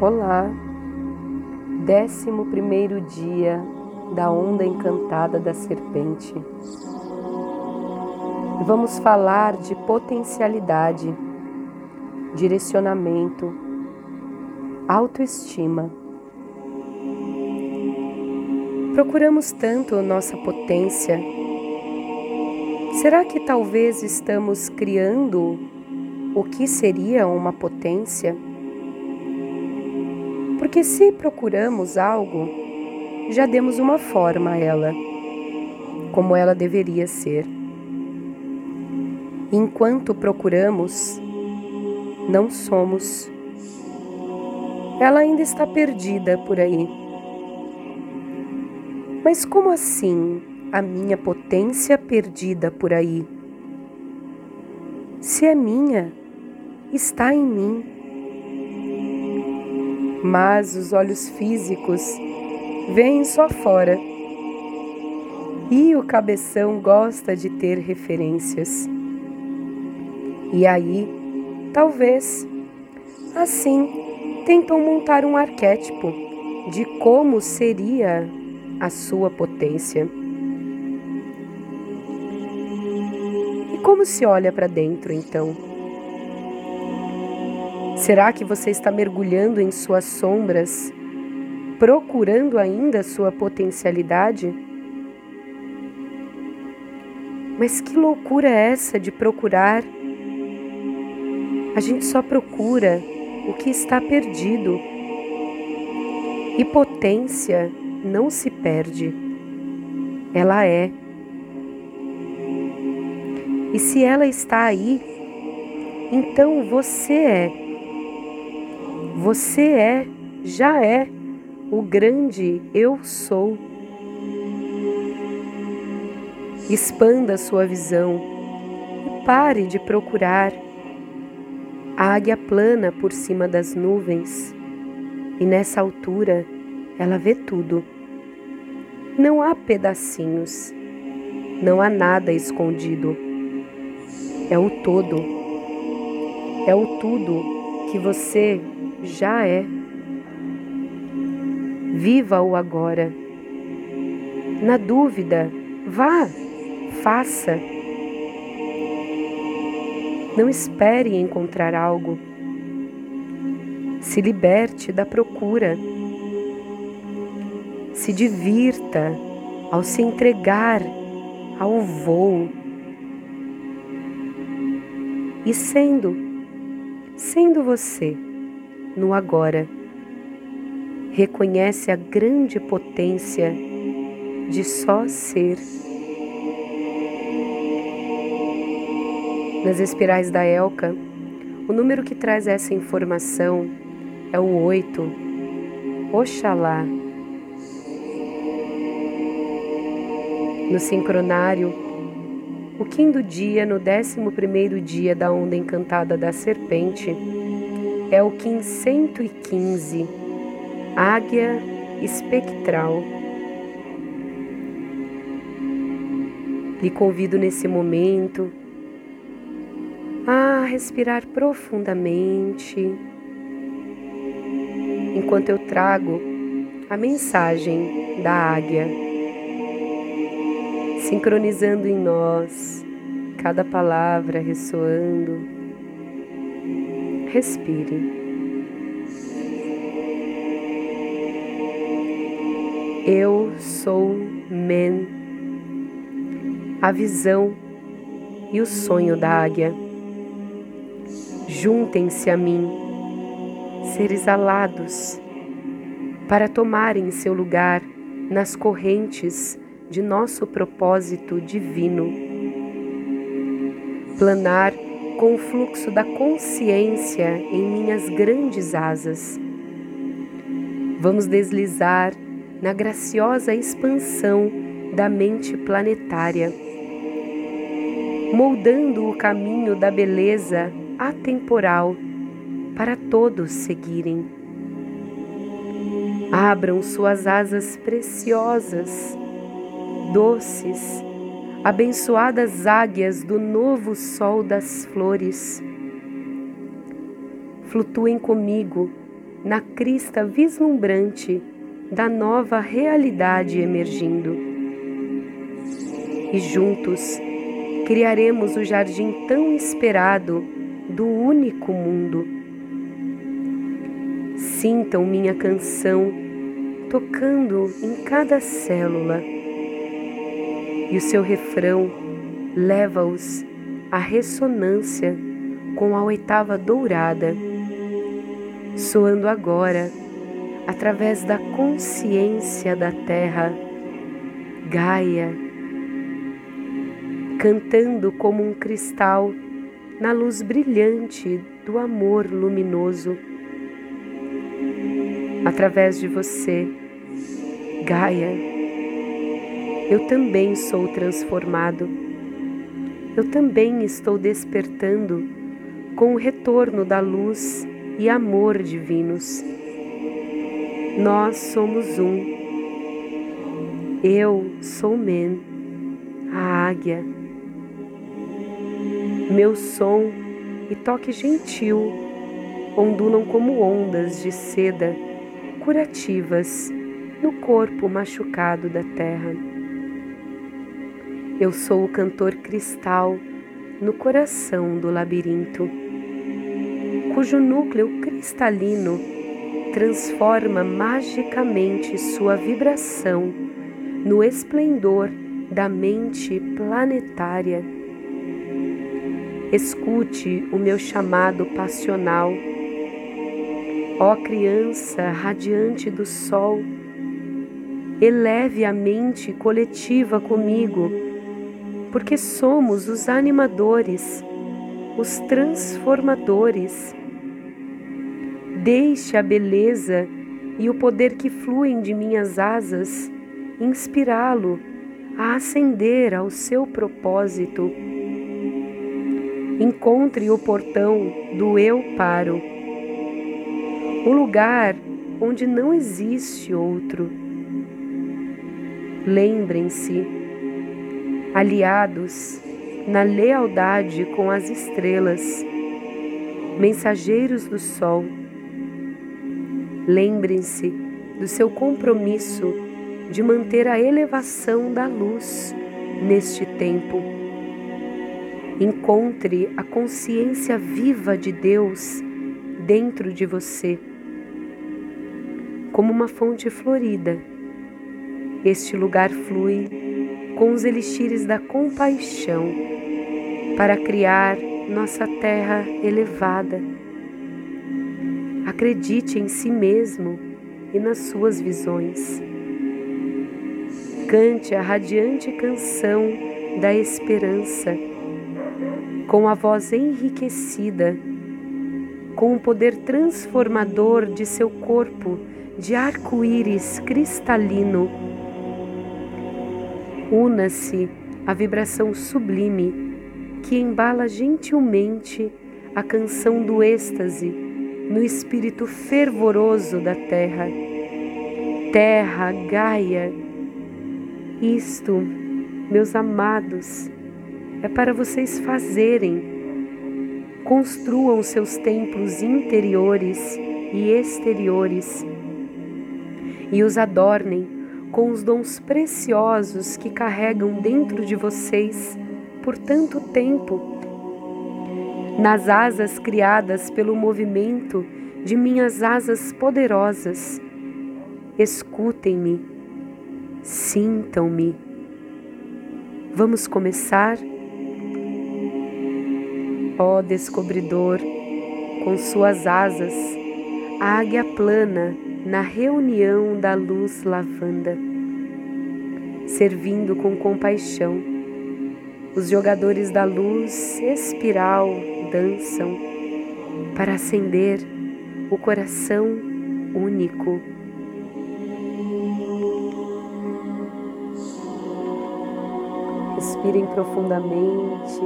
Olá, décimo primeiro dia da onda encantada da serpente. Vamos falar de potencialidade, direcionamento, autoestima. Procuramos tanto nossa potência. Será que talvez estamos criando o que seria uma potência? Porque se procuramos algo, já demos uma forma a ela, como ela deveria ser. Enquanto procuramos, não somos. Ela ainda está perdida por aí. Mas como assim a minha potência perdida por aí? Se é minha, está em mim mas os olhos físicos veem só fora. E o cabeção gosta de ter referências. E aí, talvez, assim, tentam montar um arquétipo de como seria a sua potência. Como se olha para dentro então? Será que você está mergulhando em suas sombras, procurando ainda sua potencialidade? Mas que loucura é essa de procurar? A gente só procura o que está perdido. E potência não se perde, ela é. E se ela está aí, então você é. Você é, já é, o grande eu sou. Expanda sua visão e pare de procurar a águia plana por cima das nuvens. E nessa altura ela vê tudo. Não há pedacinhos, não há nada escondido. É o todo, é o tudo que você já é. Viva o agora. Na dúvida, vá, faça. Não espere encontrar algo. Se liberte da procura. Se divirta ao se entregar ao voo. E sendo, sendo você no agora. Reconhece a grande potência de só ser. Nas espirais da Elka, o número que traz essa informação é o 8. Oxalá. No sincronário, o quinto dia, no décimo primeiro dia da onda encantada da serpente, é o Kim 115, Águia Espectral. Lhe convido nesse momento a respirar profundamente enquanto eu trago a mensagem da águia, sincronizando em nós cada palavra ressoando respire. Eu sou Men, a visão e o sonho da águia. Juntem-se a mim, seres alados, para tomarem seu lugar nas correntes de nosso propósito divino. Planar com o fluxo da consciência em minhas grandes asas. Vamos deslizar na graciosa expansão da mente planetária, moldando o caminho da beleza atemporal para todos seguirem. Abram suas asas preciosas, doces, abençoadas águias do novo sol das flores, flutuem comigo na crista vislumbrante da nova realidade emergindo. E juntos criaremos o jardim tão esperado do único mundo. Sintam minha canção tocando em cada célula, e o seu refrão leva-os à ressonância com a oitava dourada, soando agora através da consciência da terra, Gaia, cantando como um cristal na luz brilhante do amor luminoso. Através de você, Gaia, eu também sou transformado. Eu também estou despertando com o retorno da luz e amor divinos. Nós somos um. Eu sou Men, a águia. Meu som e toque gentil ondulam como ondas de seda curativas no corpo machucado da terra. Eu sou o cantor cristal no coração do labirinto, cujo núcleo cristalino transforma magicamente sua vibração no esplendor da mente planetária. Escute o meu chamado passional. Ó criança radiante do sol, eleve a mente coletiva comigo, porque somos os animadores, os transformadores Deixe a beleza e o poder que fluem de minhas asas inspirá-lo a ascender ao seu propósito. Encontre o portão do eu paro, o lugar onde não existe outro. Lembrem-se, aliados na lealdade com as estrelas, mensageiros do sol Lembrem-se do seu compromisso de manter a elevação da luz neste tempo. Encontre a consciência viva de Deus dentro de você. Como uma fonte florida, este lugar flui com os elixires da compaixão para criar nossa terra elevada Acredite em si mesmo e nas suas visões. Cante a radiante canção da esperança, com a voz enriquecida, com o poder transformador de seu corpo de arco-íris cristalino. Una-se à vibração sublime que embala gentilmente a canção do êxtase no espírito fervoroso da terra. Terra, Gaia, isto, meus amados, é para vocês fazerem. Construam seus templos interiores e exteriores e os adornem com os dons preciosos que carregam dentro de vocês por tanto tempo nas asas criadas pelo movimento de minhas asas poderosas. Escutem-me, sintam-me. Vamos começar? Ó descobridor, com suas asas, a águia plana na reunião da luz lavanda, servindo com compaixão, os jogadores da luz espiral dançam para acender o coração único. Respirem profundamente.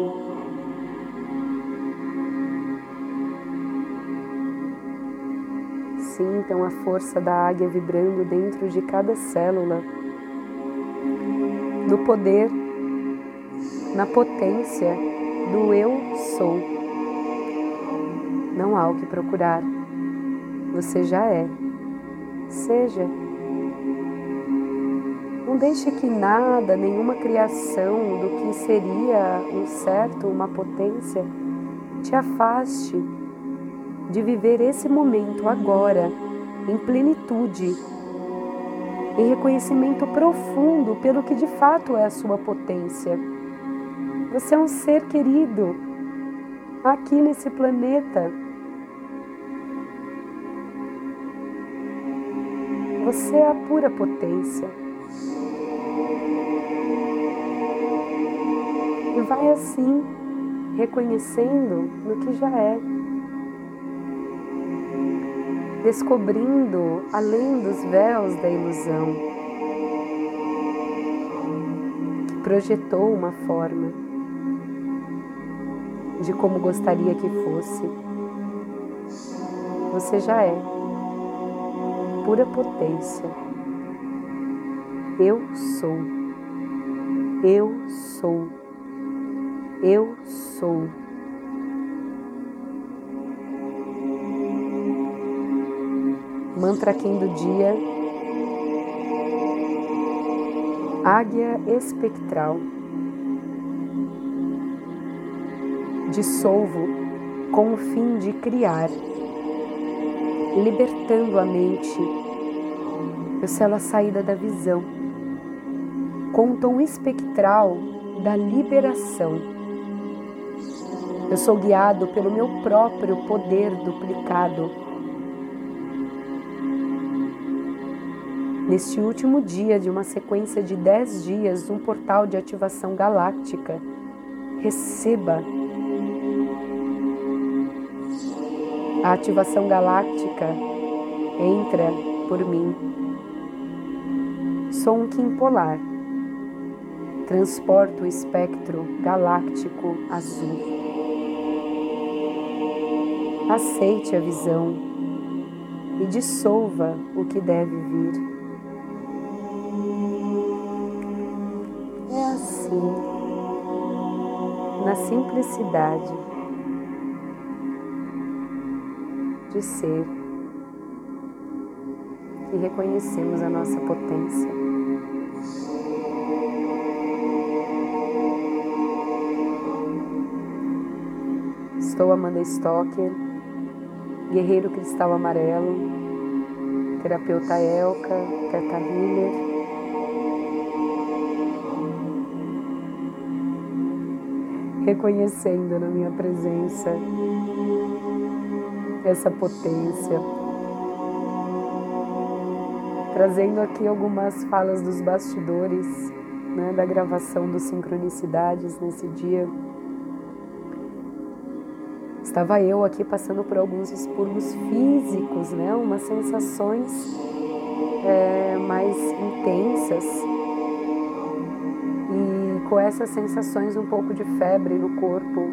Sintam a força da águia vibrando dentro de cada célula, do poder na potência do eu sou. Não há o que procurar. Você já é. Seja. Não deixe que nada, nenhuma criação do que seria um certo, uma potência, te afaste de viver esse momento agora, em plenitude, em reconhecimento profundo pelo que de fato é a sua potência. Você é um ser querido aqui nesse planeta. Você é a pura potência. E vai assim, reconhecendo no que já é, descobrindo além dos véus da ilusão, projetou uma forma de como gostaria que fosse. Você já é pura potência. Eu sou. Eu sou. Eu sou. Mantra Kim do dia. Águia espectral. Dissolvo com o fim de criar, libertando a mente. Eu selo a saída da visão, com o tom espectral da liberação eu sou guiado pelo meu próprio poder duplicado. Neste último dia de uma sequência de dez dias, um portal de ativação galáctica, receba a ativação galáctica entra por mim. Sou um Kim polar. Transporto o espectro galáctico azul. Aceite a visão e dissolva o que deve vir. Na simplicidade de ser, que reconhecemos a nossa potência. Estou Amanda Stocker Guerreiro Cristal Amarelo, Terapeuta Elka, Teta Healer. Reconhecendo na minha presença essa potência. Trazendo aqui algumas falas dos bastidores né, da gravação dos Sincronicidades nesse dia Estava eu aqui passando por alguns expurgos físicos, né? Umas sensações é, mais intensas com essas sensações um pouco de febre no corpo.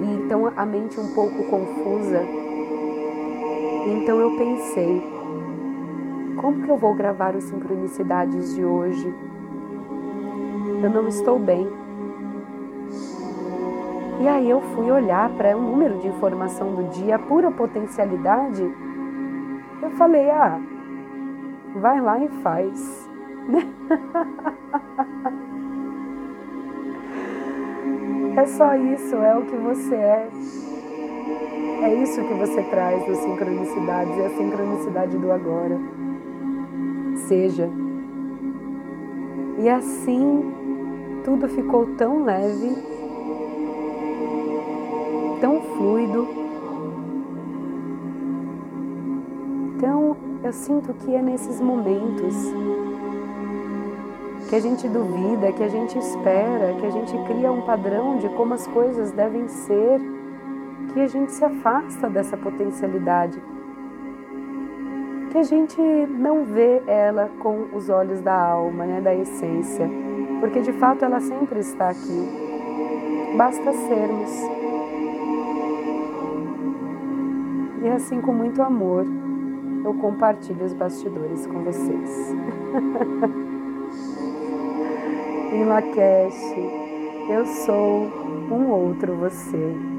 E então a mente um pouco confusa. Então eu pensei, como que eu vou gravar os sincronicidades de hoje? Eu não estou bem. E aí eu fui olhar para o um número de informação do dia, a pura potencialidade. Eu falei, ah, vai lá e faz. É só isso, é o que você é. É isso que você traz das sincronicidades, é a sincronicidade do agora. Seja. E assim tudo ficou tão leve tão fluido. Então, eu sinto que é nesses momentos que a gente duvida, que a gente espera, que a gente cria um padrão de como as coisas devem ser, que a gente se afasta dessa potencialidade, que a gente não vê ela com os olhos da alma, né, da essência, porque de fato ela sempre está aqui. Basta sermos. E assim, com muito amor, eu compartilho os bastidores com vocês. Lakesh. Eu sou um outro você.